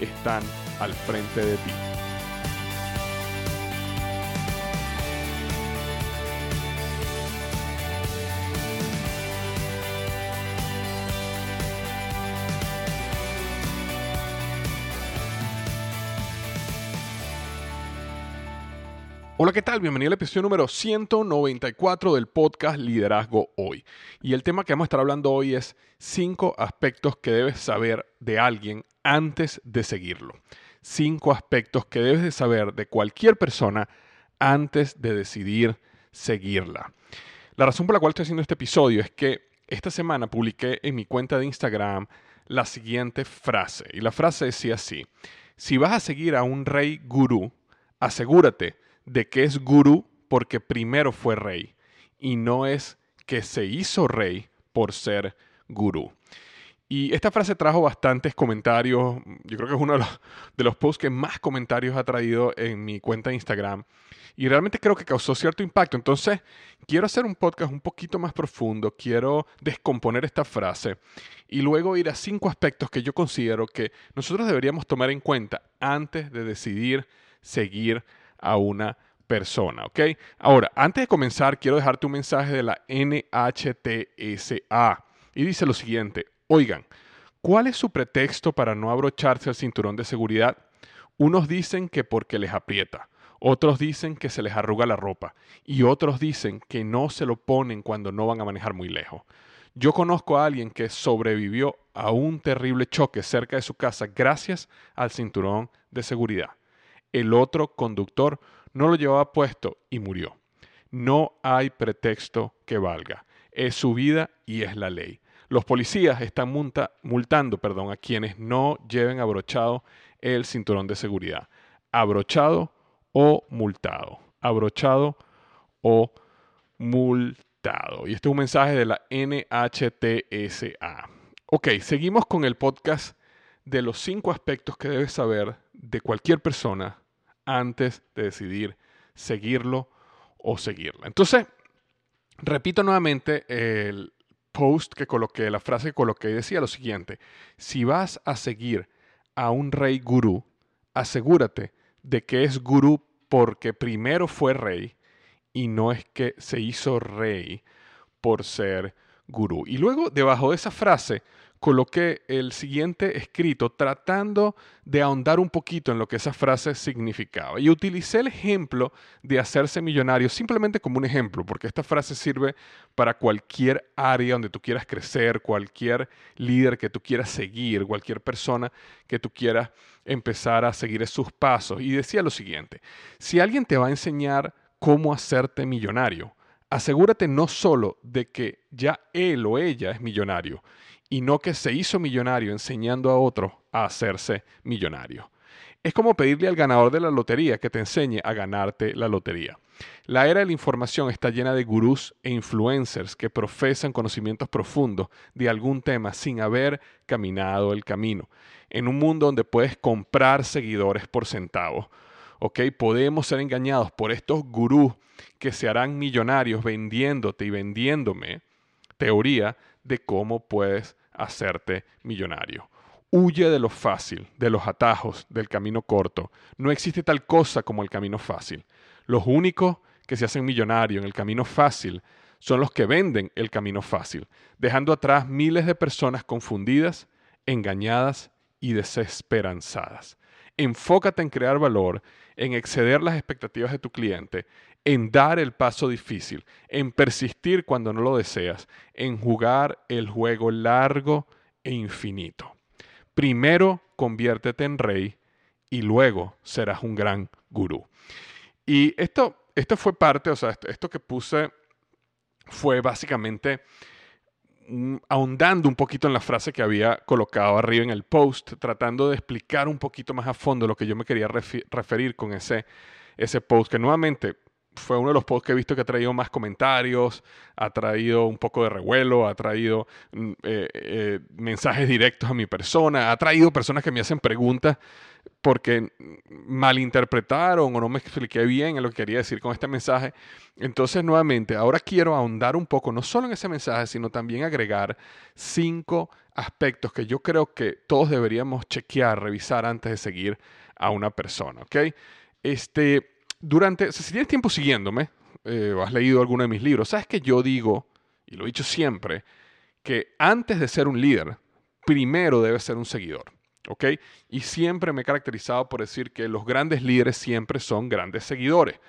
están al frente de ti. Hola, ¿qué tal? Bienvenido al episodio número 194 del podcast Liderazgo Hoy. Y el tema que vamos a estar hablando hoy es cinco aspectos que debes saber de alguien antes de seguirlo. Cinco aspectos que debes de saber de cualquier persona antes de decidir seguirla. La razón por la cual estoy haciendo este episodio es que esta semana publiqué en mi cuenta de Instagram la siguiente frase. Y la frase decía así, si vas a seguir a un rey gurú, asegúrate de que es gurú porque primero fue rey y no es que se hizo rey por ser gurú. Y esta frase trajo bastantes comentarios. Yo creo que es uno de los, posts que más comentarios ha traído en mi cuenta de Instagram. Y realmente creo que causó cierto impacto. Entonces, quiero hacer un podcast un poquito más profundo. Quiero descomponer esta frase y luego ir a cinco aspectos que yo considero que nosotros deberíamos tomar en cuenta antes de decidir seguir a una persona, ¿ok? Ahora, antes de comenzar, quiero dejarte un mensaje de la NHTSA y dice lo siguiente, oigan, ¿cuál es su pretexto para no abrocharse el cinturón de seguridad? Unos dicen que porque les aprieta, otros dicen que se les arruga la ropa y otros dicen que no se lo ponen cuando no van a manejar muy lejos. Yo conozco a alguien que sobrevivió a un terrible choque cerca de su casa gracias al cinturón de seguridad el otro conductor no lo llevaba puesto y murió. No hay pretexto que valga. Es su vida y es la ley. Los policías están multando perdón, a quienes no lleven abrochado el cinturón de seguridad. Abrochado o multado. Abrochado o multado. Y este es un mensaje de la NHTSA. Ok, seguimos con el podcast de los cinco aspectos que debes saber de cualquier persona antes de decidir seguirlo o seguirla. Entonces, repito nuevamente el post que coloqué, la frase que coloqué, decía lo siguiente, si vas a seguir a un rey gurú, asegúrate de que es gurú porque primero fue rey y no es que se hizo rey por ser gurú. Y luego, debajo de esa frase, coloqué el siguiente escrito tratando de ahondar un poquito en lo que esa frase significaba. Y utilicé el ejemplo de hacerse millonario simplemente como un ejemplo, porque esta frase sirve para cualquier área donde tú quieras crecer, cualquier líder que tú quieras seguir, cualquier persona que tú quieras empezar a seguir sus pasos. Y decía lo siguiente, si alguien te va a enseñar cómo hacerte millonario, asegúrate no solo de que ya él o ella es millonario, y no que se hizo millonario enseñando a otro a hacerse millonario. Es como pedirle al ganador de la lotería que te enseñe a ganarte la lotería. La era de la información está llena de gurús e influencers que profesan conocimientos profundos de algún tema sin haber caminado el camino. En un mundo donde puedes comprar seguidores por centavos, ¿ok? Podemos ser engañados por estos gurús que se harán millonarios vendiéndote y vendiéndome teoría de cómo puedes hacerte millonario. Huye de lo fácil, de los atajos, del camino corto. No existe tal cosa como el camino fácil. Los únicos que se hacen millonarios en el camino fácil son los que venden el camino fácil, dejando atrás miles de personas confundidas, engañadas y desesperanzadas. Enfócate en crear valor, en exceder las expectativas de tu cliente, en dar el paso difícil, en persistir cuando no lo deseas, en jugar el juego largo e infinito. Primero conviértete en rey y luego serás un gran gurú. Y esto, esto fue parte, o sea, esto que puse fue básicamente ahondando un poquito en la frase que había colocado arriba en el post, tratando de explicar un poquito más a fondo lo que yo me quería referir con ese, ese post, que nuevamente fue uno de los posts que he visto que ha traído más comentarios, ha traído un poco de revuelo, ha traído mm, eh, eh, mensajes directos a mi persona, ha traído personas que me hacen preguntas porque malinterpretaron o no me expliqué bien en lo que quería decir con este mensaje. Entonces, nuevamente, ahora quiero ahondar un poco, no solo en ese mensaje, sino también agregar cinco aspectos que yo creo que todos deberíamos chequear, revisar antes de seguir a una persona, ¿ok? Este, durante, si tienes tiempo siguiéndome, eh, o has leído alguno de mis libros, sabes que yo digo, y lo he dicho siempre, que antes de ser un líder, primero debes ser un seguidor. ¿ok? Y siempre me he caracterizado por decir que los grandes líderes siempre son grandes seguidores.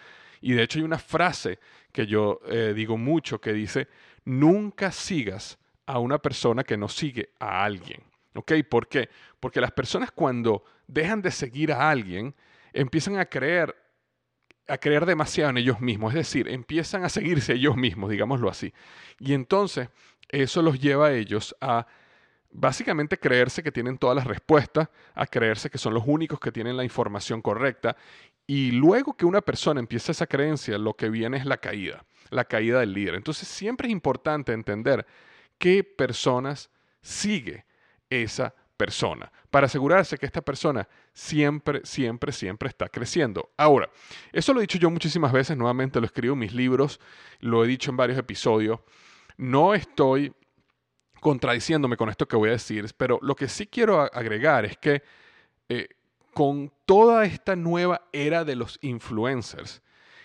Y de hecho hay una frase que yo eh, digo mucho que dice, nunca sigas a una persona que no sigue a alguien. ¿Ok? ¿Por qué? Porque las personas cuando dejan de seguir a alguien, empiezan a creer a creer demasiado en ellos mismos, es decir, empiezan a seguirse ellos mismos, digámoslo así. Y entonces eso los lleva a ellos a básicamente creerse que tienen todas las respuestas, a creerse que son los únicos que tienen la información correcta. Y luego que una persona empieza esa creencia, lo que viene es la caída, la caída del líder. Entonces siempre es importante entender qué personas sigue esa persona, para asegurarse que esta persona siempre, siempre, siempre está creciendo. Ahora, eso lo he dicho yo muchísimas veces, nuevamente lo escribo en mis libros, lo he dicho en varios episodios, no estoy contradiciéndome con esto que voy a decir, pero lo que sí quiero agregar es que eh, con toda esta nueva era de los influencers,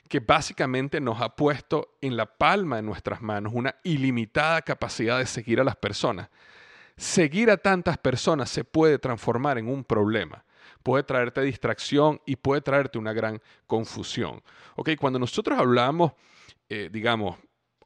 que básicamente nos ha puesto en la palma de nuestras manos una ilimitada capacidad de seguir a las personas, seguir a tantas personas se puede transformar en un problema. Puede traerte distracción y puede traerte una gran confusión. Cuando nosotros hablamos, eh, digamos,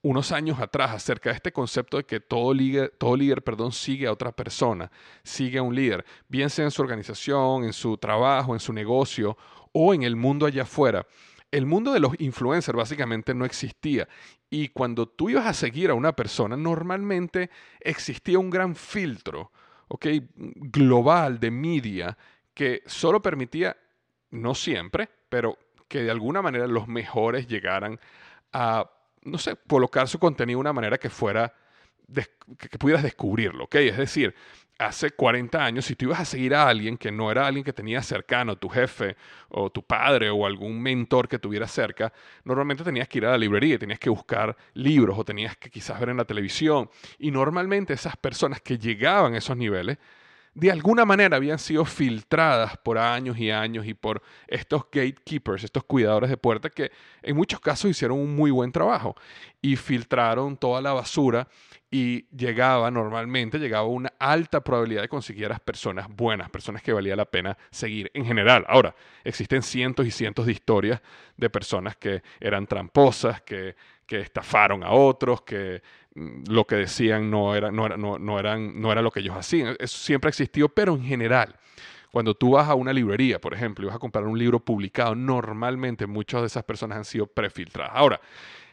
unos años atrás acerca de este concepto de que todo líder, todo líder perdón, sigue a otra persona, sigue a un líder, bien sea en su organización, en su trabajo, en su negocio o en el mundo allá afuera. El mundo de los influencers básicamente no existía y cuando tú ibas a seguir a una persona, normalmente existía un gran filtro global de media que solo permitía, no siempre, pero que de alguna manera los mejores llegaran a no sé, colocar su contenido de una manera que fuera, que, pudieras descubrirlo, ¿ok? Es decir, hace 40 años, si tú ibas a seguir a alguien que no era alguien que tenías cercano, tu jefe o tu padre o algún mentor que tuviera cerca, normalmente tenías que ir a la librería, tenías que buscar libros o tenías que quizás ver en la televisión. Y normalmente esas personas que llegaban a esos niveles de alguna manera habían sido filtradas por años y años y por estos gatekeepers, estos cuidadores de puertas que en muchos casos hicieron un muy buen trabajo y filtraron toda la basura y llegaba normalmente, llegaba una alta probabilidad de conseguir a las personas buenas, personas que valía la pena seguir en general. Ahora, existen cientos y cientos de historias de personas que eran tramposas, que, que estafaron a otros, que lo que decían no era, no, era, no, eran, no era lo que ellos hacían. Eso siempre ha existido, pero en general. Cuando tú vas a una librería, por ejemplo, y vas a comprar un libro publicado, normalmente muchas de esas personas han sido prefiltradas. Ahora,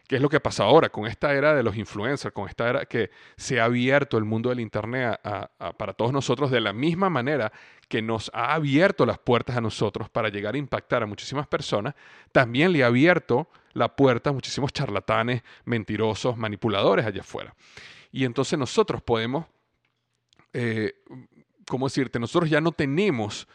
¿qué es lo que pasa ahora con esta era de los influencers, con esta era que se ha abierto el mundo del Internet para todos nosotros de la misma manera que nos ha abierto las puertas a nosotros para llegar a impactar a muchísimas personas, también le ha abierto la puerta a muchísimos charlatanes, mentirosos, manipuladores allá afuera. Y entonces nosotros podemos, eh, ¿cómo decirte? Nosotros ya no tenemos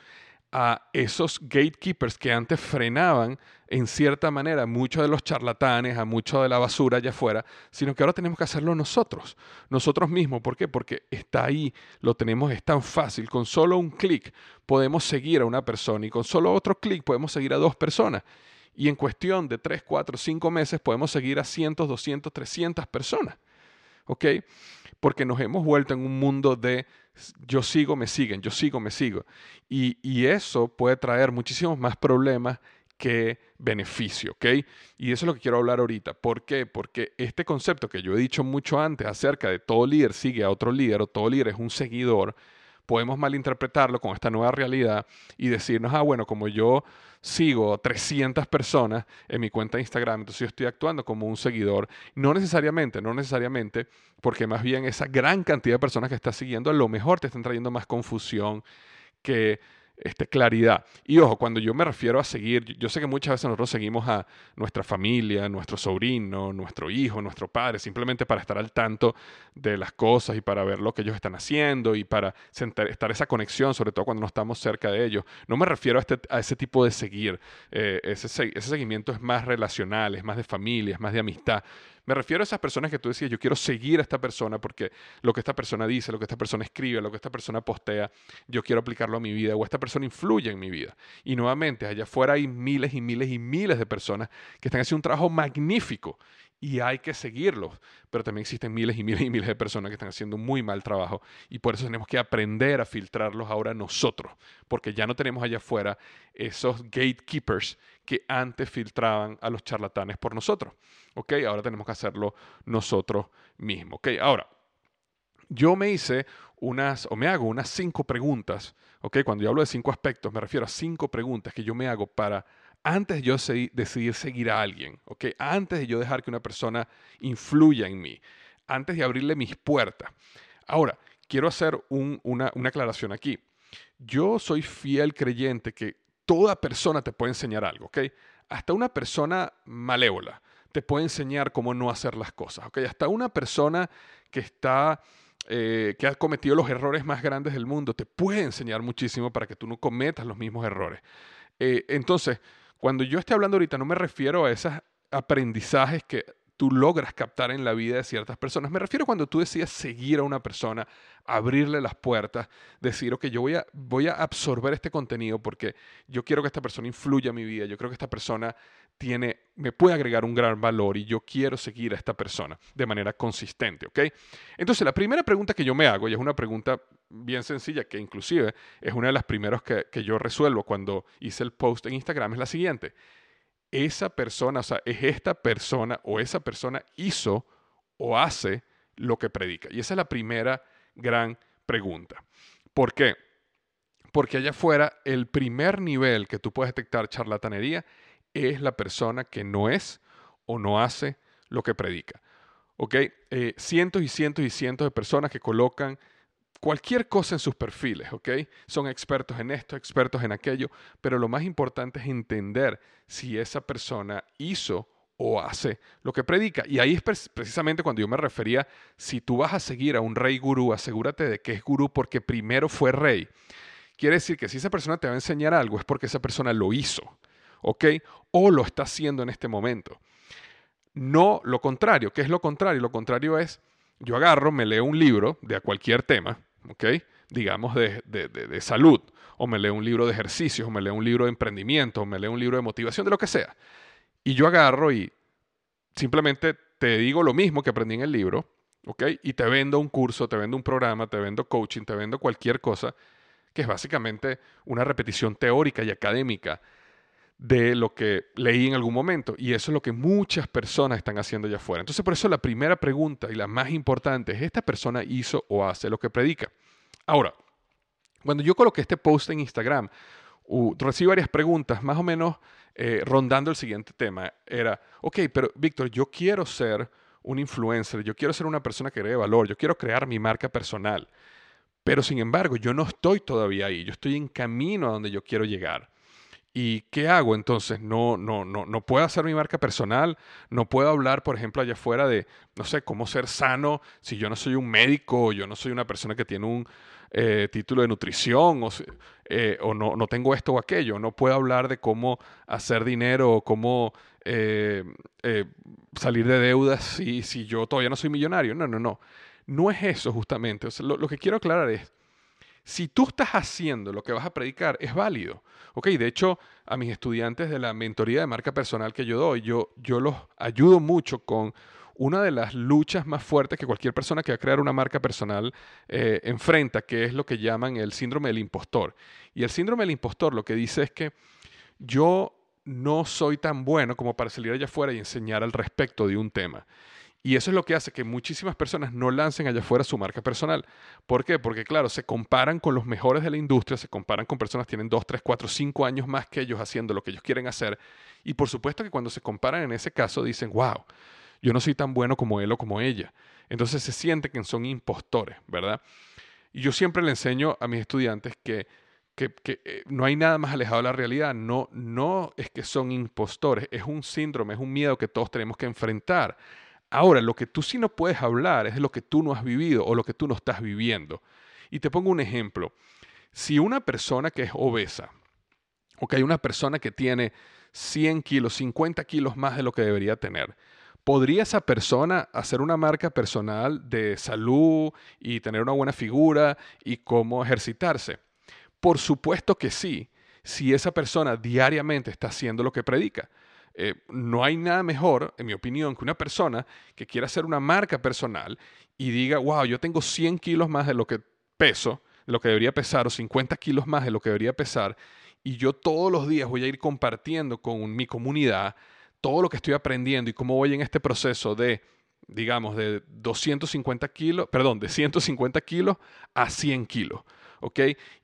a esos gatekeepers que antes frenaban en cierta manera muchos de los charlatanes, a mucho de la basura allá afuera, sino que ahora tenemos que hacerlo nosotros, nosotros mismos. ¿Por qué? Porque está ahí, lo tenemos, es tan fácil. Con solo un clic podemos seguir a una persona y con solo otro clic podemos seguir a dos personas. Y en cuestión de 3, 4, 5 meses podemos seguir a cientos, 200, 300 personas. ¿Ok? Porque nos hemos vuelto en un mundo de yo sigo, me siguen, yo sigo, me sigo. Y, y eso puede traer muchísimos más problemas que beneficio, ¿ok? Y eso es lo que quiero hablar ahorita. ¿Por qué? Porque este concepto que yo he dicho mucho antes acerca de todo líder sigue a otro líder o todo líder es un seguidor, podemos malinterpretarlo con esta nueva realidad y decirnos, ah, bueno, como yo sigo a 300 personas en mi cuenta de Instagram, entonces yo estoy actuando como un seguidor. No necesariamente, no necesariamente, porque más bien esa gran cantidad de personas que estás siguiendo a lo mejor te están trayendo más confusión que este, claridad. Y ojo, cuando yo me refiero a seguir, yo sé que muchas veces nosotros seguimos a nuestra familia, nuestro sobrino, nuestro hijo, nuestro padre, simplemente para estar al tanto de las cosas y para ver lo que ellos están haciendo y para estar esa conexión, sobre todo cuando no estamos cerca de ellos. No me refiero a, este, a ese tipo de seguir. Eh, ese, ese seguimiento es más relacional, es más de familia, es más de amistad. Me refiero a esas personas que tú decías, yo quiero seguir a esta persona porque lo que esta persona dice, lo que esta persona escribe, lo que esta persona postea, yo quiero aplicarlo a mi vida o esta persona influye en mi vida. Y nuevamente, allá afuera hay miles y miles y miles de personas que están haciendo un trabajo magnífico y hay que seguirlos. Pero también existen miles y miles y miles de personas que están haciendo muy mal trabajo y por eso tenemos que aprender a filtrarlos ahora nosotros, porque ya no tenemos allá afuera esos gatekeepers que antes filtraban a los charlatanes por nosotros. ¿Ok? Ahora tenemos que hacerlo nosotros mismos. ¿Ok? Ahora, yo me hice unas, o me hago unas cinco preguntas. ¿Ok? Cuando yo hablo de cinco aspectos, me refiero a cinco preguntas que yo me hago para antes de yo decidir seguir a alguien, ¿ok? Antes de yo dejar que una persona influya en mí, antes de abrirle mis puertas. Ahora, quiero hacer una, aclaración aquí. Yo soy fiel creyente que toda persona te puede enseñar algo, ¿ok? Hasta una persona malévola te puede enseñar cómo no hacer las cosas, ¿ok? Hasta una persona que está... Eh, que ha cometido los errores más grandes del mundo, te puede enseñar muchísimo para que tú no cometas los mismos errores. Eh, entonces, cuando yo esté hablando ahorita, no me refiero a esos aprendizajes que tú logras captar en la vida de ciertas personas. Me refiero cuando tú decides seguir a una persona, abrirle las puertas, decir, ok, yo voy a, voy a absorber este contenido porque yo quiero que esta persona influya en mi vida, yo creo que esta persona tiene, me puede agregar un gran valor y yo quiero seguir a esta persona de manera consistente, ¿ok? Entonces, la primera pregunta que yo me hago, y es una pregunta bien sencilla, que inclusive es una de las primeras que, que yo resuelvo cuando hice el post en Instagram, es la siguiente esa persona, o sea, es esta persona o esa persona hizo o hace lo que predica. Y esa es la primera gran pregunta. ¿Por qué? Porque allá afuera el primer nivel que tú puedes detectar charlatanería es la persona que no es o no hace lo que predica. ¿Ok? Eh, cientos y cientos y cientos de personas que colocan cualquier cosa en sus perfiles, ¿ok? Son expertos en esto, expertos en aquello, pero lo más importante es entender si esa persona hizo o hace lo que predica. Y ahí es precisamente cuando yo me refería, si tú vas a seguir a un rey gurú, asegúrate de que es gurú porque primero fue rey. Quiere decir que si esa persona te va a enseñar algo es porque esa persona lo hizo, ¿ok? O lo está haciendo en este momento. No lo contrario. ¿Qué es lo contrario? Lo contrario es, yo agarro, me leo un libro de cualquier tema, ¿ok? Digamos de, de, salud, o me leo un libro de ejercicios, o me leo un libro de emprendimiento, o me leo un libro de motivación, de lo que sea. Y yo agarro y simplemente te digo lo mismo que aprendí en el libro, ¿ok? Y te vendo un curso, te vendo un programa, te vendo coaching, te vendo cualquier cosa, que es básicamente una repetición teórica y académica de lo que leí en algún momento. Y eso es lo que muchas personas están haciendo allá afuera. Entonces, por eso la primera pregunta y la más importante es, ¿esta persona hizo o hace lo que predica? Ahora, cuando yo coloqué este post en Instagram, recibí varias preguntas, más o menos eh, rondando el siguiente tema. Era, ok, pero Víctor, yo quiero ser un influencer, yo quiero ser una persona que cree valor, yo quiero crear mi marca personal. Pero sin embargo, yo no estoy todavía ahí, yo estoy en camino a donde yo quiero llegar. ¿Y qué hago entonces? No, no, no, no puedo hacer mi marca personal, no puedo hablar, por ejemplo, allá afuera de, no sé, cómo ser sano si yo no soy un médico, yo no soy una persona que tiene un eh, título de nutrición. O eh, o no, no tengo esto o aquello, no puedo hablar de cómo hacer dinero o cómo eh, eh, salir de deudas si, si yo todavía no soy millonario. No, no, no. No es eso justamente. lo, que quiero aclarar es, si tú estás haciendo lo que vas a predicar, es válido. Ok, de hecho, a mis estudiantes de la mentoría de marca personal que yo doy, yo, yo los ayudo mucho con una de las luchas más fuertes que cualquier persona que va a crear una marca personal eh, enfrenta, que es lo que llaman el síndrome del impostor. Y el síndrome del impostor lo que dice es que yo no soy tan bueno como para salir allá afuera y enseñar al respecto de un tema. Y eso es lo que hace que muchísimas personas no lancen allá afuera su marca personal. ¿Por qué? Porque, claro, se comparan con los mejores de la industria, se comparan con personas que tienen 2, 3, 4, 5 años más que ellos haciendo lo que ellos quieren hacer. Y por supuesto que cuando se comparan en ese caso dicen, wow, yo no soy tan bueno como él o como ella. Entonces se siente que son impostores, ¿verdad? Y yo siempre le enseño a mis estudiantes que que, eh, no hay nada más alejado de la realidad. No, no es que son impostores, es un síndrome, es un miedo que todos tenemos que enfrentar. Ahora, lo que tú sí no puedes hablar es de lo que tú no has vivido o lo que tú no estás viviendo. Y te pongo un ejemplo. Si una persona que es obesa, o que hay una persona que tiene 100 kilos, 50 kilos más de lo que debería tener, ¿podría esa persona hacer una marca personal de salud y tener una buena figura y cómo ejercitarse? Por supuesto que sí, si esa persona diariamente está haciendo lo que predica. Eh, no hay nada mejor, en mi opinión, que una persona que quiera hacer una marca personal y diga, wow, yo tengo 100 kilos más de lo que peso, de lo que debería pesar, o 50 kilos más de lo que debería pesar, y yo todos los días voy a ir compartiendo con mi comunidad todo lo que estoy aprendiendo y cómo voy en este proceso de, digamos, de 250 kilos, perdón, de 150 kilos a 100 kilos. ¿Ok?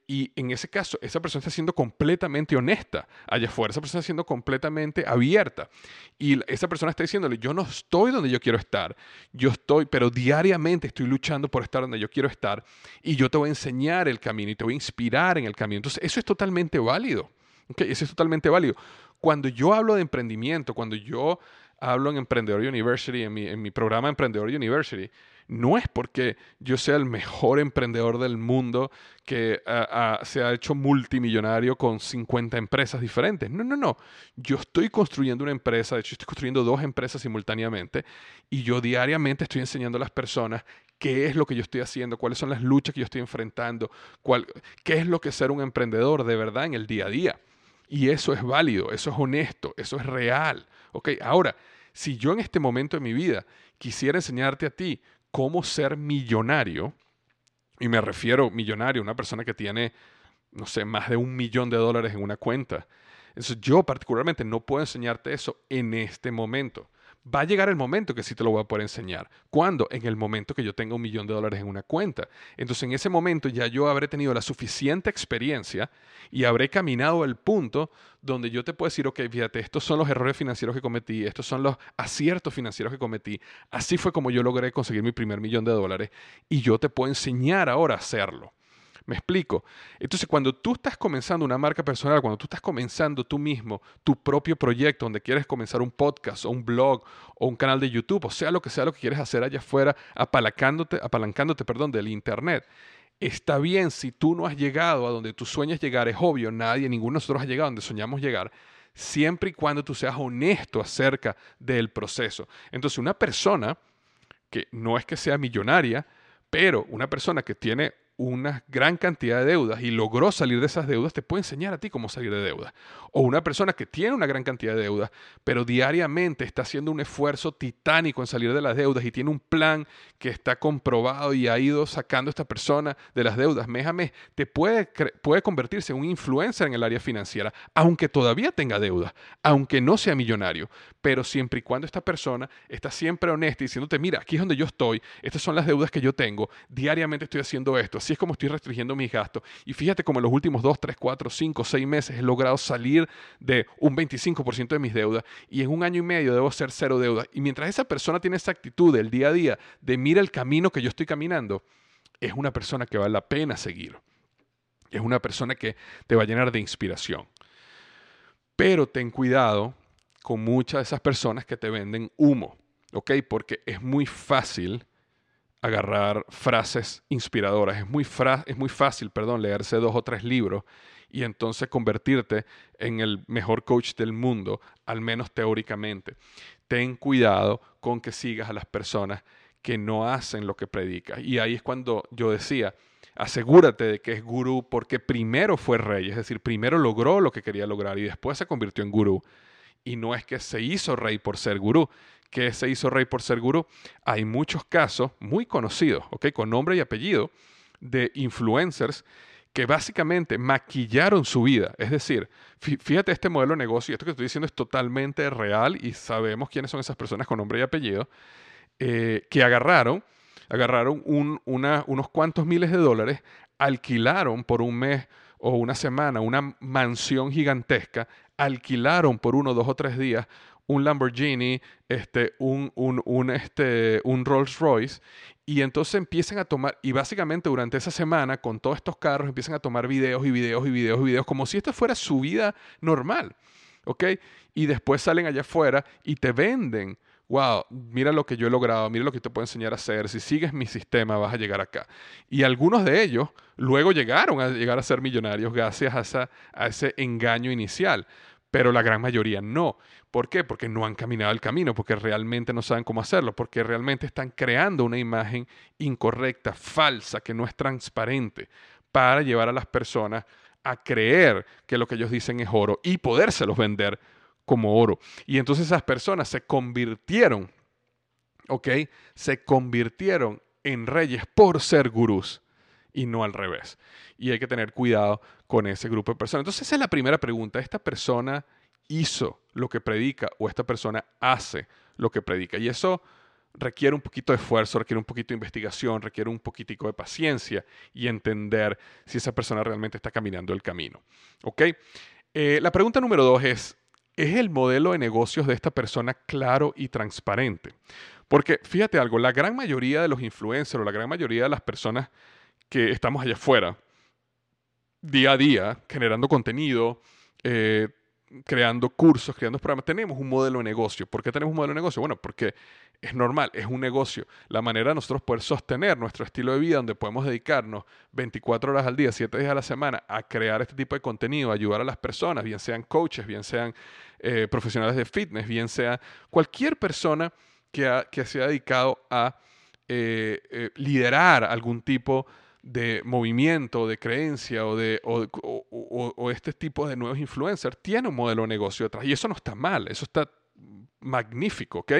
Y en ese caso, esa persona está siendo completamente honesta allá afuera, esa persona está siendo completamente abierta. Y esa persona está diciéndole, yo no estoy donde yo quiero estar, yo estoy, pero diariamente estoy luchando por estar donde yo quiero estar y yo te voy a enseñar el camino y te voy a inspirar en el camino. Entonces, eso es totalmente válido, ¿ok? Eso es totalmente válido. Cuando yo hablo de emprendimiento, cuando yo hablo en Emprendedor University, en mi, en mi programa Emprendedor University, no es porque yo sea el mejor emprendedor del mundo que ah, ah, se ha hecho multimillonario con 50 empresas diferentes. No, no, no. Yo estoy construyendo una empresa, de hecho estoy construyendo dos empresas simultáneamente y yo diariamente estoy enseñando a las personas qué es lo que yo estoy haciendo, cuáles son las luchas que yo estoy enfrentando, cuál, qué es lo que es ser un emprendedor de verdad en el día a día. Y eso es válido, eso es honesto, eso es real. ¿ok? Ahora, si yo en este momento de mi vida quisiera enseñarte a ti cómo ser millonario, y me refiero millonario, una persona que tiene, no sé, más de un millón de dólares en una cuenta. Entonces yo particularmente no puedo enseñarte eso en este momento va a llegar el momento que sí te lo voy a poder enseñar. ¿Cuándo? En el momento que yo tenga un millón de dólares en una cuenta. Entonces en ese momento ya yo habré tenido la suficiente experiencia y habré caminado el punto donde yo te puedo decir, ok, fíjate, estos son los errores financieros que cometí, estos son los aciertos financieros que cometí. Así fue como yo logré conseguir mi primer millón de dólares y yo te puedo enseñar ahora a hacerlo. ¿Me explico? Entonces, cuando tú estás comenzando una marca personal, cuando tú estás comenzando tú mismo tu propio proyecto, donde quieres comenzar un podcast o un blog o un canal de YouTube, o sea lo que sea lo que quieres hacer allá afuera, apalancándote, apalancándote perdón, del Internet, está bien si tú no has llegado a donde tú sueñas llegar, es obvio, nadie, ninguno de nosotros ha llegado a donde soñamos llegar, siempre y cuando tú seas honesto acerca del proceso. Entonces, una persona que no es que sea millonaria, pero una persona que tiene una gran cantidad de deudas y logró salir de esas deudas, te puede enseñar a ti cómo salir de deudas. O una persona que tiene una gran cantidad de deudas, pero diariamente está haciendo un esfuerzo titánico en salir de las deudas y tiene un plan que está comprobado y ha ido sacando a esta persona de las deudas mes a te puede, puede convertirse en un influencer en el área financiera, aunque todavía tenga deudas, aunque no sea millonario, pero siempre y cuando esta persona está siempre honesta y diciéndote, mira, aquí es donde yo estoy, estas son las deudas que yo tengo, diariamente estoy haciendo esto Así es como estoy restringiendo mis gastos. Y fíjate como en los últimos 2, 3, 4, 5, 6 meses he logrado salir de un 25% de mis deudas y en un año y medio debo ser cero deudas. Y mientras esa persona tiene esa actitud del día a día de mira el camino que yo estoy caminando, es una persona que vale la pena seguir. Es una persona que te va a llenar de inspiración. Pero ten cuidado con muchas de esas personas que te venden humo, ¿ok? Porque es muy fácil agarrar frases inspiradoras. Es muy, es muy fácil, perdón, leerse dos o tres libros y entonces convertirte en el mejor coach del mundo, al menos teóricamente. Ten cuidado con que sigas a las personas que no hacen lo que predicas. Y ahí es cuando yo decía, asegúrate de que es gurú porque primero fue rey, es decir, primero logró lo que quería lograr y después se convirtió en gurú. Y no es que se hizo rey por ser gurú, que se hizo rey por ser gurú. Hay muchos casos muy conocidos. Con nombre y apellido de influencers que básicamente maquillaron su vida. Es decir, fíjate este modelo de negocio, y esto que estoy diciendo es totalmente real y sabemos quiénes son esas personas con nombre y apellido, eh, que agarraron agarraron unos cuantos miles de dólares, alquilaron por un mes o una semana una mansión gigantesca, alquilaron por uno, dos o tres días un Lamborghini, este, un, un, este, un Rolls Royce, y entonces empiezan a tomar, y básicamente durante esa semana, con todos estos carros, empiezan a tomar videos y videos y videos y videos, como si esto fuera su vida normal, ¿ok? Y después salen allá afuera y te venden wow, mira lo que yo he logrado, mira lo que te puedo enseñar a hacer, si sigues mi sistema vas a llegar acá. Y algunos de ellos luego llegaron a llegar a ser millonarios gracias a, a ese engaño inicial, pero la gran mayoría no. ¿Por qué? Porque no han caminado el camino, porque realmente no saben cómo hacerlo, porque realmente están creando una imagen incorrecta, falsa, que no es transparente, para llevar a las personas a creer que lo que ellos dicen es oro y podérselos vender como oro. Y entonces esas personas se convirtieron, ¿ok? Se convirtieron en reyes por ser gurús y no al revés. Y hay que tener cuidado con ese grupo de personas. Entonces esa es la primera pregunta. ¿Esta persona hizo lo que predica o esta persona hace lo que predica? Y eso requiere un poquito de esfuerzo, requiere un poquito de investigación, requiere un poquitico de paciencia y entender si esa persona realmente está caminando el camino. ¿Ok? Eh, la pregunta número dos es, ¿Es el modelo de negocios de esta persona claro y transparente? Porque fíjate algo, la gran mayoría de los influencers o la gran mayoría de las personas que estamos allá afuera, día a día, generando contenido, eh, creando cursos, creando programas, tenemos un modelo de negocio. ¿Por qué tenemos un modelo de negocio? Bueno, porque es normal, es un negocio. La manera de nosotros poder sostener nuestro estilo de vida, donde podemos dedicarnos 24 horas al día, 7 días a la semana, a crear este tipo de contenido, a ayudar a las personas, bien sean coaches, bien sean eh, profesionales de fitness, bien sea cualquier persona que, que se ha dedicado a eh, liderar algún tipo de movimiento, de creencia o de o, este tipo de nuevos influencers tiene un modelo de negocio detrás. Y eso no está mal, eso está magnífico, ¿ok?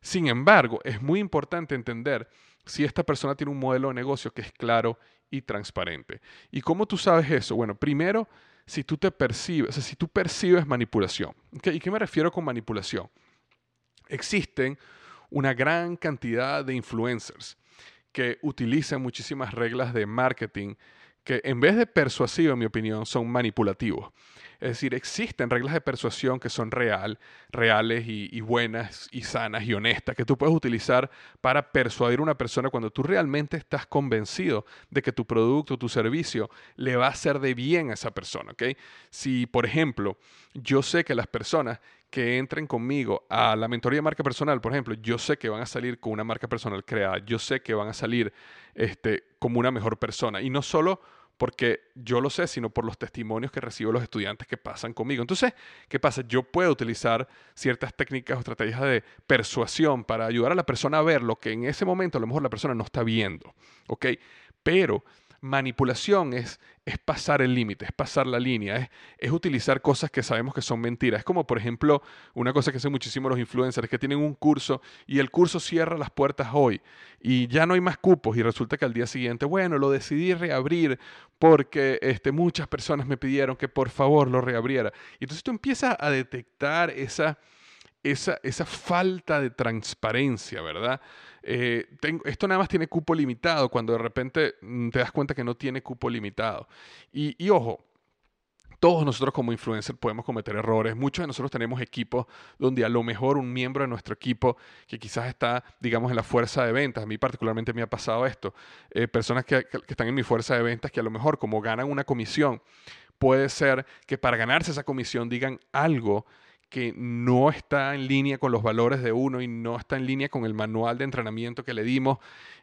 Sin embargo, es muy importante entender si esta persona tiene un modelo de negocio que es claro y transparente. ¿Y cómo tú sabes eso? Bueno, primero, si tú te percibes, o si tú percibes manipulación. ¿Y qué me refiero con manipulación? Existen una gran cantidad de influencers que utilizan muchísimas reglas de marketing que en vez de persuasivo, en mi opinión, son manipulativos. Es decir, existen reglas de persuasión que son real, reales y, buenas y sanas y honestas que tú puedes utilizar para persuadir a una persona cuando tú realmente estás convencido de que tu producto, tu servicio le va a hacer de bien a esa persona. Si, por ejemplo, yo sé que las personas que entren conmigo a la mentoría de marca personal, por ejemplo, yo sé que van a salir con una marca personal creada, yo sé que van a salir este, como una mejor persona. Y no solo porque yo lo sé, sino por los testimonios que recibo los estudiantes que pasan conmigo. Entonces, ¿qué pasa? Yo puedo utilizar ciertas técnicas o estrategias de persuasión para ayudar a la persona a ver lo que en ese momento a lo mejor la persona no está viendo, ¿ok? Pero manipulación es, es pasar el límite, es pasar la línea, es, es, utilizar cosas que sabemos que son mentiras. Es como, por ejemplo, una cosa que hacen muchísimo los influencers, que tienen un curso y el curso cierra las puertas hoy y ya no hay más cupos y resulta que al día siguiente, bueno, lo decidí reabrir porque este, muchas personas me pidieron que por favor lo reabriera. Y entonces tú empiezas a detectar esa, esa, esa falta de transparencia, ¿verdad? Eh, esto nada más tiene cupo limitado cuando de repente mm, te das cuenta que no tiene cupo limitado. Y, ojo, todos nosotros como influencers podemos cometer errores. Muchos de nosotros tenemos equipos donde a lo mejor un miembro de nuestro equipo que quizás está, digamos, en la fuerza de ventas, a mí particularmente me ha pasado esto, eh, personas que, que, están en mi fuerza de ventas que a lo mejor como ganan una comisión, puede ser que para ganarse esa comisión digan algo que no está en línea con los valores de uno y no está en línea con el manual de entrenamiento que le dimos,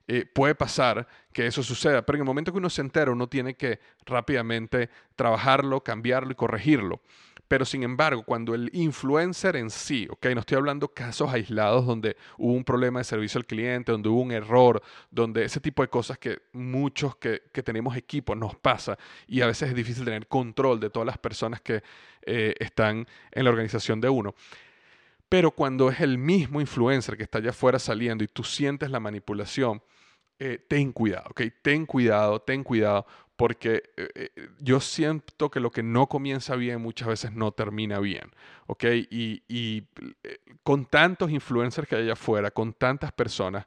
eh, puede pasar que eso suceda. Pero en el momento que uno se entera, uno tiene que rápidamente trabajarlo, cambiarlo y corregirlo. Pero sin embargo, cuando el influencer en sí, ok, no estoy hablando casos aislados donde hubo un problema de servicio al cliente, donde hubo un error, donde ese tipo de cosas que muchos que, tenemos equipos nos pasa y a veces es difícil tener control de todas las personas que eh, están en la organización de uno. Pero cuando es el mismo influencer que está allá afuera saliendo y tú sientes la manipulación, eh, ten cuidado, ¿ok? Ten cuidado, ten cuidado, porque eh, yo siento que lo que no comienza bien muchas veces no termina bien, ¿ok? Y, con tantos influencers que hay allá afuera, con tantas personas,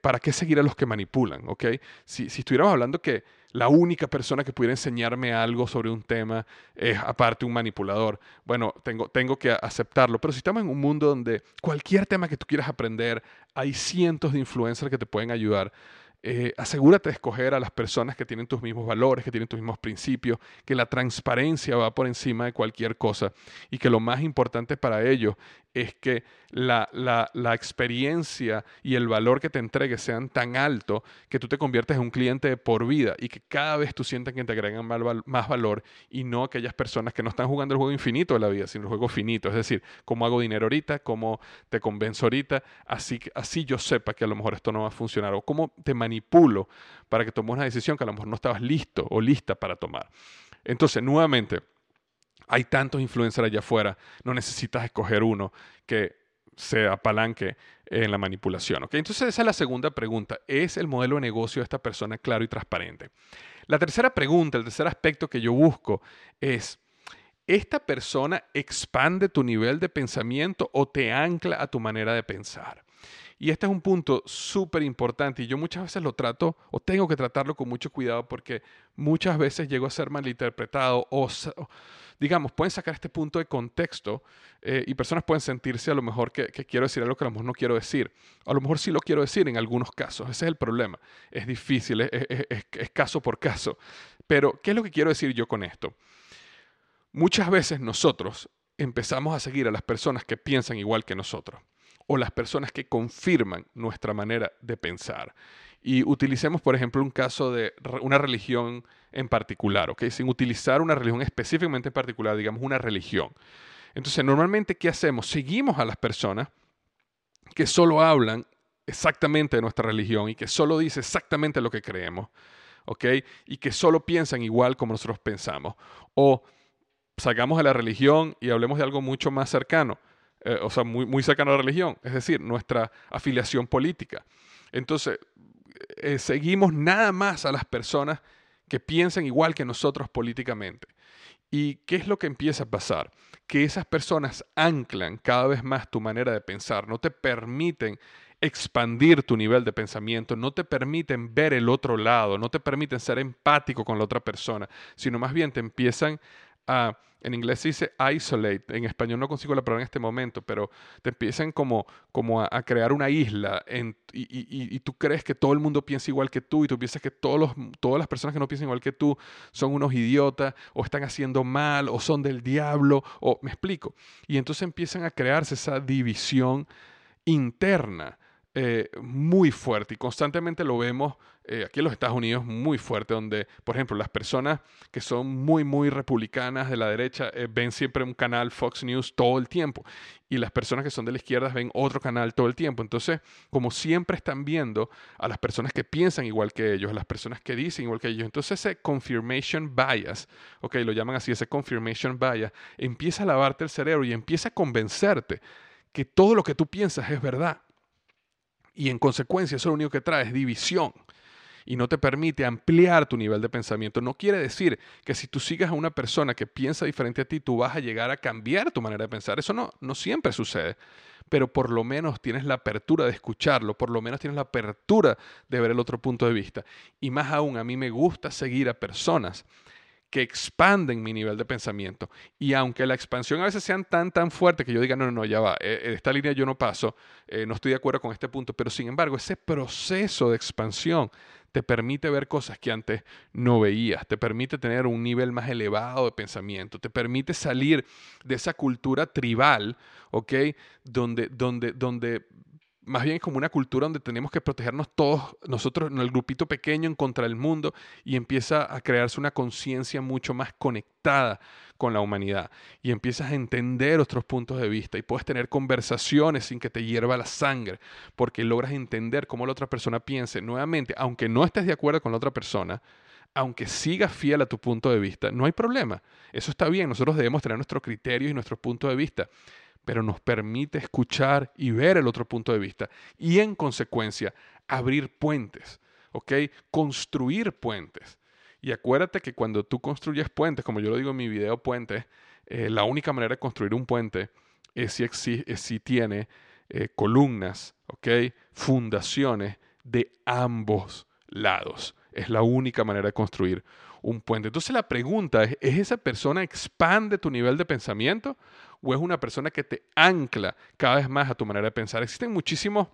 ¿para qué seguir a los que manipulan, ¿ok? Si, si estuviéramos hablando que la única persona que pudiera enseñarme algo sobre un tema es aparte un manipulador. Bueno, tengo, tengo que aceptarlo. Pero si estamos en un mundo donde cualquier tema que tú quieras aprender, hay cientos de influencers que te pueden ayudar. Eh, asegúrate de escoger a las personas que tienen tus mismos valores, que tienen tus mismos principios, que la transparencia va por encima de cualquier cosa y que lo más importante para ellos es que la, experiencia y el valor que te entregue sean tan alto que tú te conviertes en un cliente por vida y que cada vez tú sientas que te agregan más valor y no aquellas personas que no están jugando el juego infinito de la vida, sino el juego finito. Es decir, cómo hago dinero ahorita, cómo te convenzo ahorita, así, así yo sepa que a lo mejor esto no va a funcionar o cómo te manipulo para que tomes una decisión que a lo mejor no estabas listo o lista para tomar. Entonces, nuevamente, hay tantos influencers allá afuera, no necesitas escoger uno que se apalanque en la manipulación. Entonces esa es la segunda pregunta. ¿Es el modelo de negocio de esta persona claro y transparente? La tercera pregunta, el tercer aspecto que yo busco es, ¿esta persona expande tu nivel de pensamiento o te ancla a tu manera de pensar? Y este es un punto súper importante y yo muchas veces lo trato o tengo que tratarlo con mucho cuidado porque muchas veces llego a ser malinterpretado o, digamos, pueden sacar este punto de contexto eh, y personas pueden sentirse a lo mejor que, quiero decir algo que a lo mejor no quiero decir. A lo mejor sí lo quiero decir en algunos casos. Ese es el problema. Es difícil, es, es caso por caso. Pero, ¿qué es lo que quiero decir yo con esto? Muchas veces nosotros empezamos a seguir a las personas que piensan igual que nosotros o las personas que confirman nuestra manera de pensar. Y utilicemos, por ejemplo, un caso de una religión en particular, ¿ok? Sin utilizar una religión específicamente en particular, digamos una religión. Entonces, normalmente, ¿qué hacemos? Seguimos a las personas que solo hablan exactamente de nuestra religión y que solo dicen exactamente lo que creemos, ¿ok? Y que solo piensan igual como nosotros pensamos. O salgamos de la religión y hablemos de algo mucho más cercano. Eh, o sea, muy, muy cercano a la religión, es decir, nuestra afiliación política. Entonces, eh, seguimos nada más a las personas que piensan igual que nosotros políticamente. ¿Y qué es lo que empieza a pasar? Que esas personas anclan cada vez más tu manera de pensar, no te permiten expandir tu nivel de pensamiento, no te permiten ver el otro lado, no te permiten ser empático con la otra persona, sino más bien te empiezan en inglés se dice isolate, en español no consigo la palabra en este momento, pero te empiezan como, como a, crear una isla y, tú crees que todo el mundo piensa igual que tú y tú piensas que todos los, todas las personas que no piensan igual que tú son unos idiotas o están haciendo mal o son del diablo o me explico. Y entonces empiezan a crearse esa división interna eh, muy fuerte y constantemente lo vemos eh, aquí en los Estados Unidos muy fuerte, donde, por ejemplo, las personas que son muy, muy republicanas de la derecha eh, ven siempre un canal Fox News todo el tiempo y las personas que son de la izquierda ven otro canal todo el tiempo. Entonces, como siempre están viendo a las personas que piensan igual que ellos, a las personas que dicen igual que ellos, entonces ese confirmation bias, ok, lo llaman así, ese confirmation bias, empieza a lavarte el cerebro y empieza a convencerte que todo lo que tú piensas es verdad. Y en consecuencia eso lo único que trae es división y no te permite ampliar tu nivel de pensamiento. No quiere decir que si tú sigas a una persona que piensa diferente a ti, tú vas a llegar a cambiar tu manera de pensar. Eso no, no siempre sucede. Pero por lo menos tienes la apertura de escucharlo, por lo menos tienes la apertura de ver el otro punto de vista. Y más aún, a mí me gusta seguir a personas que expanden mi nivel de pensamiento. Y aunque la expansión a veces sean tan, tan fuerte que yo diga, no, no, no, ya va, eh, eh, esta línea yo no paso, eh, no estoy de acuerdo con este punto, pero sin embargo, ese proceso de expansión te permite ver cosas que antes no veías, te permite tener un nivel más elevado de pensamiento, te permite salir de esa cultura tribal, ¿ok? Donde, donde, donde más bien es como una cultura donde tenemos que protegernos todos, nosotros en el grupito pequeño en contra del mundo y empieza a crearse una conciencia mucho más conectada con la humanidad y empiezas a entender otros puntos de vista y puedes tener conversaciones sin que te hierva la sangre porque logras entender cómo la otra persona piense. Nuevamente, aunque no estés de acuerdo con la otra persona, aunque sigas fiel a tu punto de vista, no hay problema. Eso está bien, nosotros debemos tener nuestros criterios y nuestros puntos de vista pero nos permite escuchar y ver el otro punto de vista y en consecuencia abrir puentes, ¿ok? Construir puentes. Y acuérdate que cuando tú construyes puentes, como yo lo digo en mi video puente, eh, la única manera de construir un puente es si, tiene eh, columnas, ¿ok? Fundaciones de ambos lados. Es la única manera de construir un puente. Entonces la pregunta ¿es esa persona expande tu nivel de pensamiento o es una persona que te ancla cada vez más a tu manera de pensar. Existen muchísimos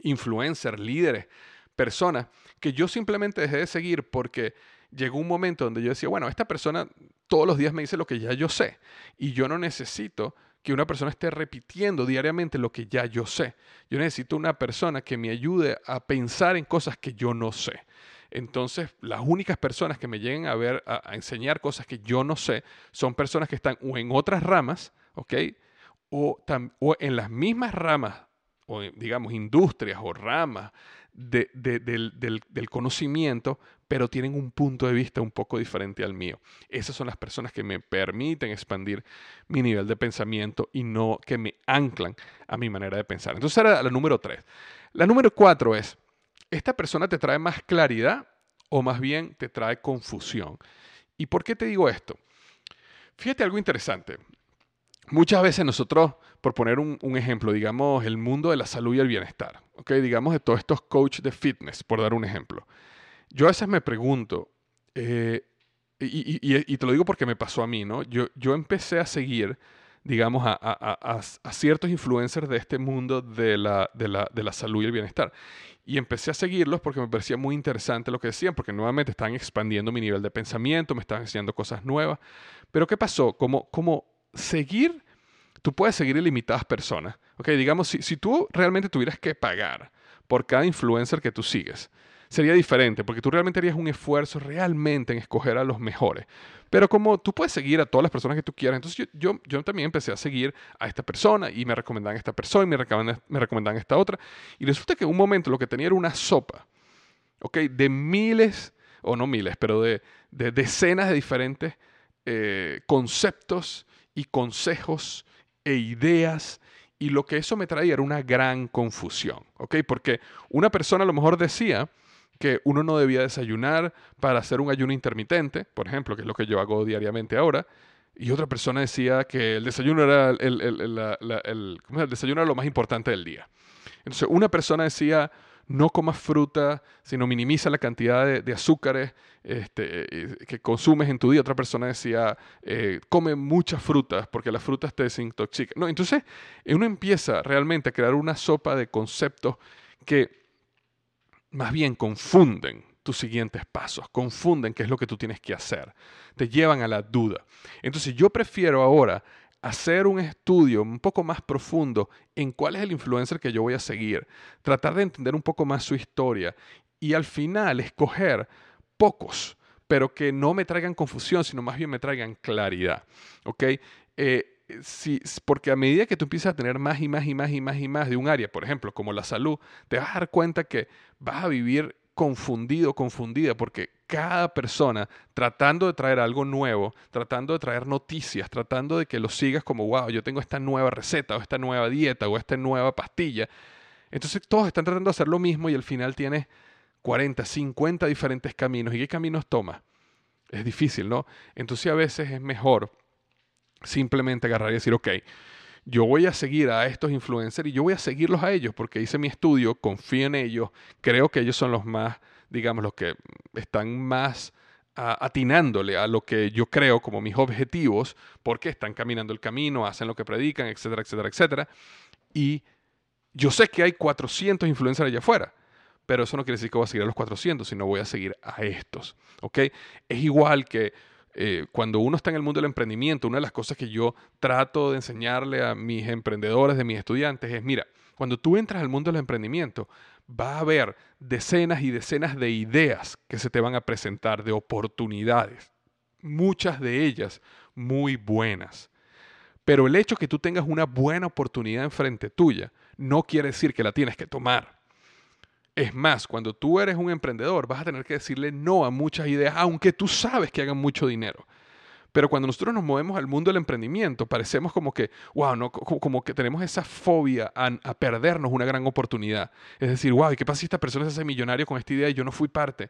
influencers, líderes, personas que yo simplemente dejé de seguir porque llegó un momento donde yo decía, bueno, esta persona todos los días me dice lo que ya yo sé y yo no necesito que una persona esté repitiendo diariamente lo que ya yo sé. Yo necesito una persona que me ayude a pensar en cosas que yo no sé. Entonces, las únicas personas que me lleguen a ver, a, enseñar cosas que yo no sé, son personas que están o en otras ramas, ¿ok? O, en las mismas ramas, o digamos, industrias o ramas del, del, conocimiento, pero tienen un punto de vista un poco diferente al mío. Esas son las personas que me permiten expandir mi nivel de pensamiento y no que me anclan a mi manera de pensar. Entonces, era la número tres. La número cuatro es ¿esta persona te trae más claridad o más bien te trae confusión? ¿Y por qué te digo esto? Fíjate algo interesante. Muchas veces nosotros, por poner un, ejemplo, digamos el mundo de la salud y el bienestar, digamos de todos estos coaches de fitness, por dar un ejemplo. Yo a veces me pregunto, eh, y, te lo digo porque me pasó a mí, ¿no? Yo empecé a seguir digamos, a, ciertos influencers de este mundo de la, de, la, de la, salud y el bienestar. Y empecé a seguirlos porque me parecía muy interesante lo que decían, porque nuevamente están expandiendo mi nivel de pensamiento, me están enseñando cosas nuevas. Pero ¿qué pasó? Como, como seguir, tú puedes seguir ilimitadas personas. ¿ok? Digamos, si, si tú realmente tuvieras que pagar por cada influencer que tú sigues, sería diferente, porque tú realmente harías un esfuerzo realmente en escoger a los mejores. Pero como tú puedes seguir a todas las personas que tú quieras, entonces yo, yo, también empecé a seguir a esta persona y me recomendaban esta persona y me recomendaban, me recomendaban esta otra. Y resulta que en un momento lo que tenía era una sopa, ¿ok? De miles, o no miles, pero de, de decenas de diferentes eh, conceptos y consejos e ideas y lo que eso me traía era una gran confusión, ¿ok? Porque una persona a lo mejor decía, que uno no debía desayunar para hacer un ayuno intermitente, por ejemplo, que es lo que yo hago diariamente ahora. Y otra persona decía que el desayuno era el, el, desayuno era lo más importante del día. Entonces, una persona decía, no comas fruta, sino minimiza la cantidad de, azúcares este, que consumes en tu día. Otra persona decía, eh, come muchas frutas porque las frutas te desintoxican. No, entonces, uno empieza realmente a crear una sopa de conceptos que más bien confunden tus siguientes pasos, confunden qué es lo que tú tienes que hacer, te llevan a la duda. Entonces yo prefiero ahora hacer un estudio un poco más profundo en cuál es el influencer que yo voy a seguir, tratar de entender un poco más su historia y al final escoger pocos, pero que no me traigan confusión, sino más bien me traigan claridad. ¿Ok? Eh, si, porque a medida que tú empiezas a tener más y más y más y más y más de un área, por ejemplo, como la salud, te vas a dar cuenta que vas a vivir confundido, confundida, porque cada persona tratando de traer algo nuevo, tratando de traer noticias, tratando de que lo sigas como, wow, yo tengo esta nueva receta o esta nueva dieta o esta nueva pastilla. Entonces todos están tratando de hacer lo mismo y al final tienes 40, 50 diferentes caminos. ¿Y qué caminos tomas? Es difícil, ¿no? Entonces a veces es mejor simplemente agarrar y decir, ok, yo voy a seguir a estos influencers y yo voy a seguirlos a ellos porque hice mi estudio, confío en ellos, creo que ellos son los más, digamos, los que están más atinándole a lo que yo creo como mis objetivos, porque están caminando el camino, hacen lo que predican, etcétera, etcétera, etcétera. Y yo sé que hay 400 influencers allá afuera, pero eso no quiere decir que voy a seguir a los 400, sino voy a seguir a estos. ¿ok? Es igual que eh, cuando uno está en el mundo del emprendimiento, una de las cosas que yo trato de enseñarle a mis emprendedores, de mis estudiantes, es, mira, cuando tú entras al mundo del emprendimiento, va a haber decenas y decenas de ideas que se te van a presentar, de oportunidades, muchas de ellas muy buenas. Pero el hecho que tú tengas una buena oportunidad enfrente tuya no quiere decir que la tienes que tomar. Es más, cuando tú eres un emprendedor, vas a tener que decirle no a muchas ideas, aunque tú sabes que hagan mucho dinero. Pero cuando nosotros nos movemos al mundo del emprendimiento, parecemos como que, wow, no, como que tenemos esa fobia a, a, perdernos una gran oportunidad. Es decir, wow, ¿y qué pasa si esta persona se hace millonario con esta idea y yo no fui parte?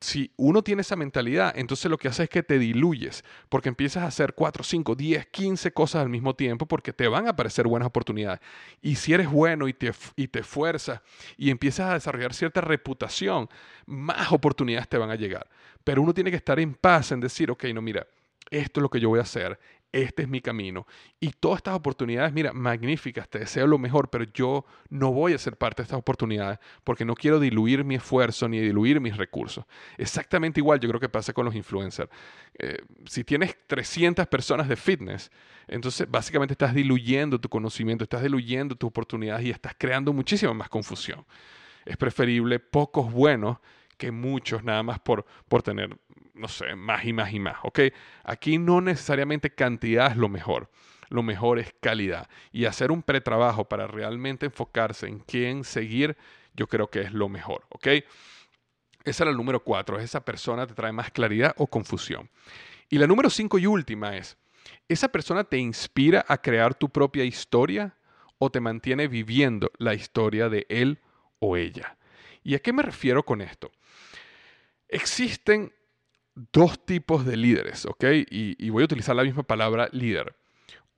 Si uno tiene esa mentalidad, entonces lo que hace es que te diluyes, porque empiezas a hacer 4, 5, 10, 15 cosas al mismo tiempo, porque te van a aparecer buenas oportunidades. Y si eres bueno y te, y te esfuerzas y empiezas a desarrollar cierta reputación, más oportunidades te van a llegar. Pero uno tiene que estar en paz en decir, ok, no, mira, esto es lo que yo voy a hacer, este es mi camino. Y todas estas oportunidades, mira, magníficas, te deseo lo mejor, pero yo no voy a ser parte de estas oportunidades porque no quiero diluir mi esfuerzo ni diluir mis recursos. Exactamente igual yo creo que pasa con los influencers. Eh, si tienes 300 personas de fitness, entonces básicamente estás diluyendo tu conocimiento, estás diluyendo tus oportunidades y estás creando muchísima más confusión. Es preferible pocos buenos que muchos nada más por, por tener no sé, más y más y más, ¿ok? Aquí no necesariamente cantidad es lo mejor, lo mejor es calidad. Y hacer un pretrabajo para realmente enfocarse en quién seguir, yo creo que es lo mejor, ¿ok? Esa era el número cuatro, esa persona te trae más claridad o confusión. Y la número cinco y última es, ¿esa persona te inspira a crear tu propia historia o te mantiene viviendo la historia de él o ella? ¿Y a qué me refiero con esto? Existen dos tipos de líderes, ¿ok? Y, voy a utilizar la misma palabra líder.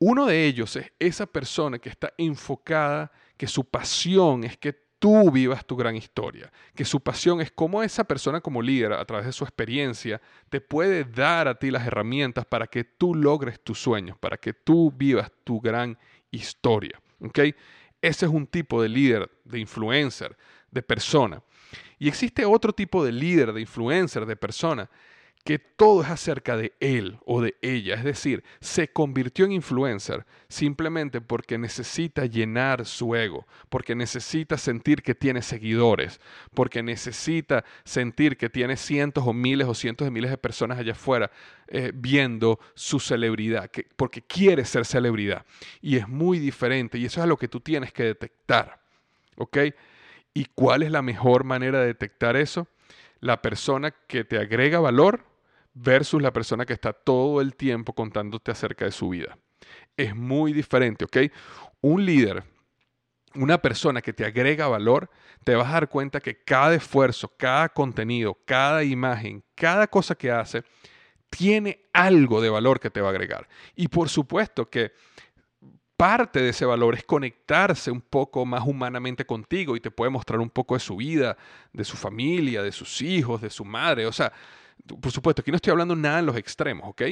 Uno de ellos es esa persona que está enfocada, que su pasión es que tú vivas tu gran historia, que su pasión es cómo esa persona como líder, a través de su experiencia, te puede dar a ti las herramientas para que tú logres tus sueños, para que tú vivas tu gran historia. ¿ok? Ese es un tipo de líder, de influencer, de persona. Y existe otro tipo de líder, de influencer, de persona, que todo es acerca de él o de ella, es decir, se convirtió en influencer simplemente porque necesita llenar su ego, porque necesita sentir que tiene seguidores, porque necesita sentir que tiene cientos o miles o cientos de miles de personas allá afuera eh, viendo su celebridad, porque quiere ser celebridad. Y es muy diferente y eso es lo que tú tienes que detectar. ¿Ok? ¿Y cuál es la mejor manera de detectar eso? La persona que te agrega valor versus la persona que está todo el tiempo contándote acerca de su vida. Es muy diferente, ¿ok? Un líder, una persona que te agrega valor, te vas a dar cuenta que cada esfuerzo, cada contenido, cada imagen, cada cosa que hace, tiene algo de valor que te va a agregar. Y por supuesto que parte de ese valor es conectarse un poco más humanamente contigo y te puede mostrar un poco de su vida, de su familia, de sus hijos, de su madre. O sea, por supuesto, aquí no estoy hablando nada en los extremos, ¿ok?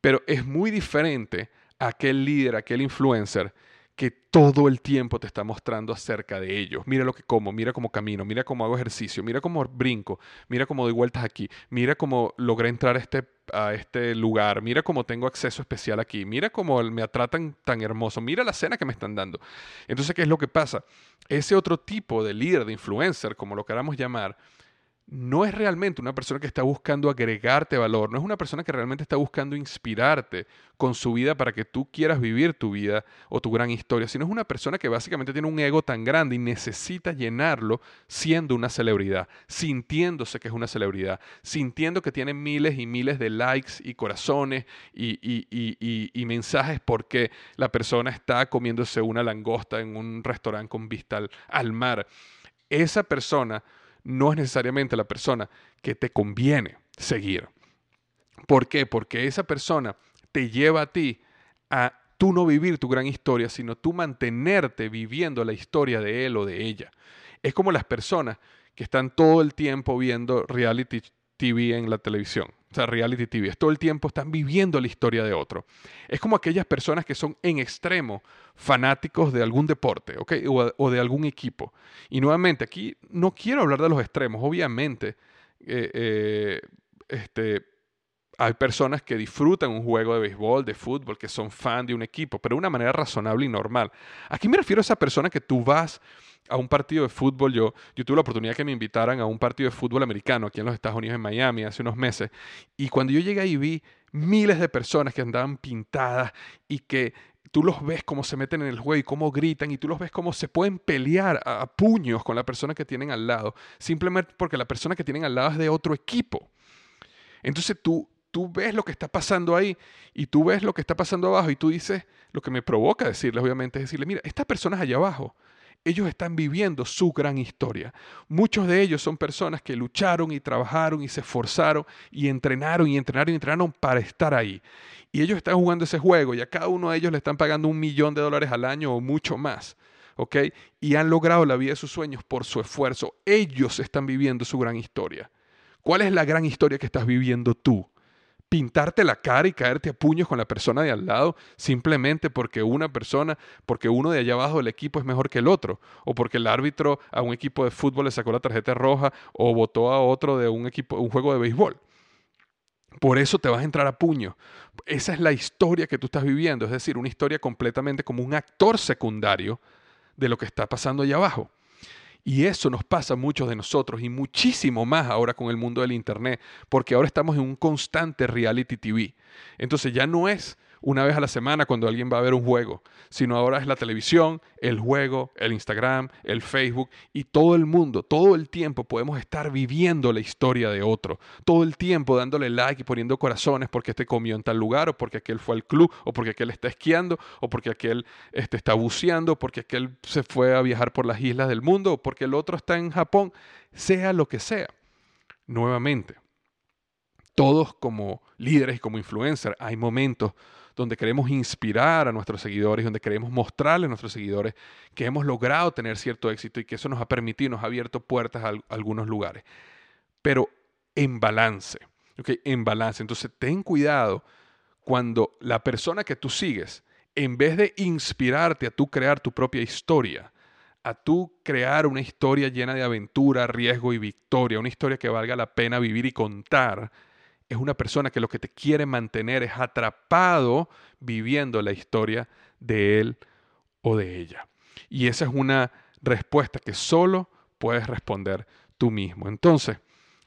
Pero es muy diferente a aquel líder, aquel influencer que todo el tiempo te está mostrando acerca de ellos. Mira lo que como, mira cómo camino, mira cómo hago ejercicio, mira cómo brinco, mira cómo doy vueltas aquí, mira cómo logré entrar a este, a este lugar, mira cómo tengo acceso especial aquí, mira cómo me tratan tan hermoso, mira la cena que me están dando. Entonces, ¿qué es lo que pasa? Ese otro tipo de líder, de influencer, como lo queramos llamar, no es realmente una persona que está buscando agregarte valor, no es una persona que realmente está buscando inspirarte con su vida para que tú quieras vivir tu vida o tu gran historia, sino es una persona que básicamente tiene un ego tan grande y necesita llenarlo siendo una celebridad, sintiéndose que es una celebridad, sintiendo que tiene miles y miles de likes y corazones y, y mensajes porque la persona está comiéndose una langosta en un restaurante con vista al mar. Esa persona no es necesariamente la persona que te conviene seguir. ¿Por qué? Porque esa persona te lleva a ti a tú no vivir tu gran historia, sino tú mantenerte viviendo la historia de él o de ella. Es como las personas que están todo el tiempo viendo reality TV en la televisión. O sea, reality TV. Todo el tiempo están viviendo la historia de otro. Es como aquellas personas que son en extremo fanáticos de algún deporte ¿ok? o, de algún equipo. Y nuevamente, aquí no quiero hablar de los extremos. Obviamente, eh, eh, este, hay personas que disfrutan un juego de béisbol, de fútbol, que son fan de un equipo, pero de una manera razonable y normal. Aquí me refiero a esa persona que tú vas a un partido de fútbol. Yo, yo tuve la oportunidad que me invitaran a un partido de fútbol americano aquí en los Estados Unidos, en Miami, hace unos meses. Y cuando yo llegué ahí vi miles de personas que andaban pintadas y que tú los ves cómo se meten en el juego y cómo gritan y tú los ves cómo se pueden pelear a, puños con la persona que tienen al lado, simplemente porque la persona que tienen al lado es de otro equipo. Entonces tú, tú ves lo que está pasando ahí y tú ves lo que está pasando abajo y tú dices, lo que me provoca decirles obviamente es decirle, mira, estas personas allá abajo ellos están viviendo su gran historia. Muchos de ellos son personas que lucharon y trabajaron y se esforzaron y entrenaron y entrenaron y entrenaron para estar ahí. Y ellos están jugando ese juego y a cada uno de ellos le están pagando un millón de dólares al año o mucho más. Y han logrado la vida de sus sueños por su esfuerzo. Ellos están viviendo su gran historia. ¿Cuál es la gran historia que estás viviendo tú? Pintarte la cara y caerte a puños con la persona de al lado simplemente porque una persona, porque uno de allá abajo del equipo es mejor que el otro, o porque el árbitro a un equipo de fútbol le sacó la tarjeta roja o votó a otro de un equipo, un juego de béisbol. Por eso te vas a entrar a puño. Esa es la historia que tú estás viviendo, es decir, una historia completamente como un actor secundario de lo que está pasando allá abajo. Y eso nos pasa a muchos de nosotros y muchísimo más ahora con el mundo del Internet, porque ahora estamos en un constante reality TV. Entonces ya no es una vez a la semana cuando alguien va a ver un juego, sino ahora es la televisión, el juego, el Instagram, el Facebook y todo el mundo, todo el tiempo podemos estar viviendo la historia de otro, todo el tiempo dándole like y poniendo corazones porque este comió en tal lugar o porque aquel fue al club o porque aquel está esquiando o porque aquel este, está buceando o porque aquel se fue a viajar por las islas del mundo o porque el otro está en Japón, sea lo que sea. Nuevamente, todos como líderes y como influencers hay momentos donde queremos inspirar a nuestros seguidores, donde queremos mostrarles a nuestros seguidores que hemos logrado tener cierto éxito y que eso nos ha permitido, nos ha abierto puertas a, algunos lugares. Pero en balance, ¿ok? En balance. Entonces, ten cuidado cuando la persona que tú sigues, en vez de inspirarte a tú crear tu propia historia, a tú crear una historia llena de aventura, riesgo y victoria, una historia que valga la pena vivir y contar, es una persona que lo que te quiere mantener es atrapado viviendo la historia de él o de ella. Y esa es una respuesta que solo puedes responder tú mismo. Entonces,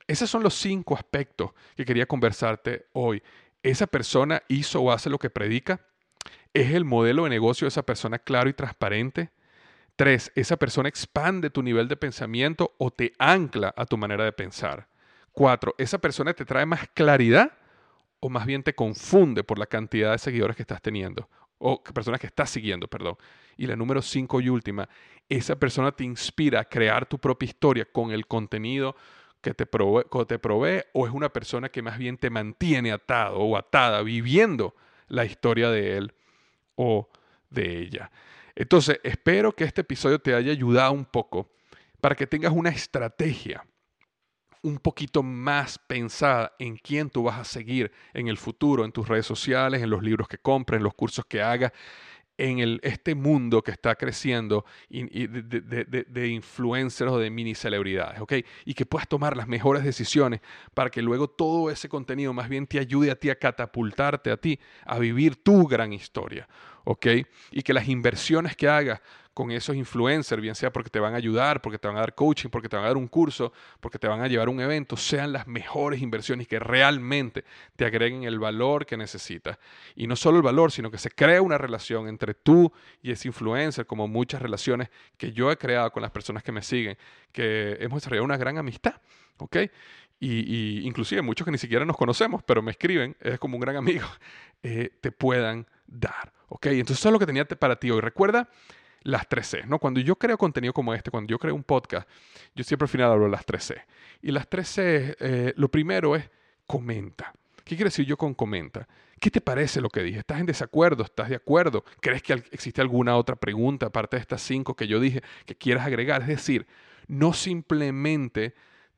esos son los cinco aspectos que quería conversarte hoy. ¿Esa persona hizo o hace lo que predica? ¿Es el modelo de negocio de esa persona claro y transparente? Tres, ¿esa persona expande tu nivel de pensamiento o te ancla a tu manera de pensar? Cuatro, ¿esa persona te trae más claridad o más bien te confunde por la cantidad de seguidores que estás teniendo? O personas que estás siguiendo, perdón. Y la número cinco y última, ¿esa persona te inspira a crear tu propia historia con el contenido que te provee, te provee o es una persona que más bien te mantiene atado o atada viviendo la historia de él o de ella? Entonces, espero que este episodio te haya ayudado un poco para que tengas una estrategia un poquito más pensada en quién tú vas a seguir en el futuro, en tus redes sociales, en los libros que compres, en los cursos que hagas, en el, este mundo que está creciendo de, influencers o de mini celebridades, ¿ok? Y que puedas tomar las mejores decisiones para que luego todo ese contenido más bien te ayude a ti a catapultarte a ti, a vivir tu gran historia, ¿ok? Y que las inversiones que hagas con esos influencers, bien sea porque te van a ayudar, porque te van a dar coaching, porque te van a dar un curso, porque te van a llevar un evento, sean las mejores inversiones que realmente te agreguen el valor que necesitas. Y no solo el valor, sino que se crea una relación entre tú y ese influencer, como muchas relaciones que yo he creado con las personas que me siguen, que hemos desarrollado una gran amistad. ¿ok? Y, inclusive muchos que ni siquiera nos conocemos, pero me escriben, es como un gran amigo, eh, te puedan dar. ¿ok? Entonces eso es lo que tenía para ti hoy. Recuerda las 3C, ¿no? Cuando yo creo contenido como este, cuando yo creo un podcast, yo siempre al final hablo de las 3C. Y las 3C, eh, lo primero es comenta. ¿Qué quiere decir yo con comenta? ¿Qué te parece lo que dije? ¿Estás en desacuerdo? ¿Estás de acuerdo? ¿Crees que existe alguna otra pregunta aparte de estas cinco que yo dije que quieras agregar? Es decir, no simplemente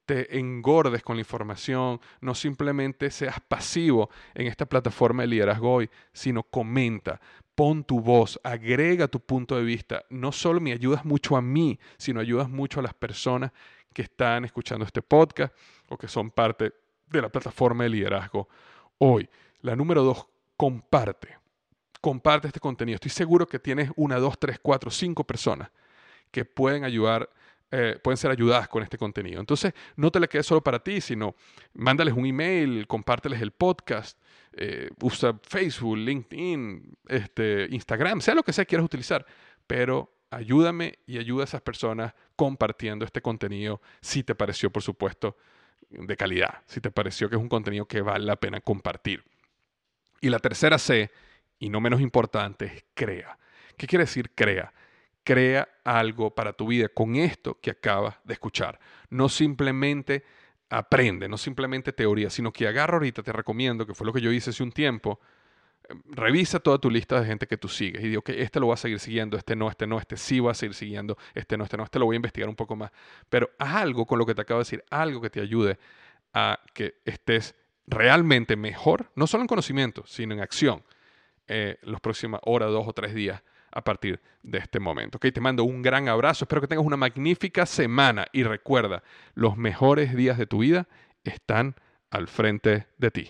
te engordes con la información, no simplemente seas pasivo en esta plataforma de liderazgo hoy, sino comenta, pon tu voz, agrega tu punto de vista. No solo me ayudas mucho a mí, sino ayudas mucho a las personas que están escuchando este podcast o que son parte de la plataforma de liderazgo hoy. La número dos, comparte. Comparte este contenido. Estoy seguro que tienes una, dos, tres, cuatro, cinco personas que pueden ayudar eh, pueden ser ayudadas con este contenido. Entonces, no te le quedes solo para ti, sino mándales un email, compárteles el podcast, eh, usa Facebook, LinkedIn, este, Instagram, sea lo que sea quieras utilizar, pero ayúdame y ayuda a esas personas compartiendo este contenido si te pareció, por supuesto, de calidad, si te pareció que es un contenido que vale la pena compartir. Y la tercera C, y no menos importante, es crea. ¿Qué quiere decir crea? crea algo para tu vida con esto que acabas de escuchar. No simplemente aprende, no simplemente teoría, sino que agarra ahorita, te recomiendo, que fue lo que yo hice hace un tiempo, em, revisa toda tu lista de gente que tú sigues y digo que este lo voy a seguir siguiendo, este no, este no, este sí va a seguir siguiendo, este no, este no, este lo voy a investigar un poco más. Pero haz algo con lo que te acabo de decir, algo que te ayude a que estés realmente mejor, no solo en conocimiento, sino en acción, eh, los próximos horas, dos o tres días a partir de este momento. Ok, te mando un gran abrazo, espero que tengas una magnífica semana y recuerda, los mejores días de tu vida están al frente de ti.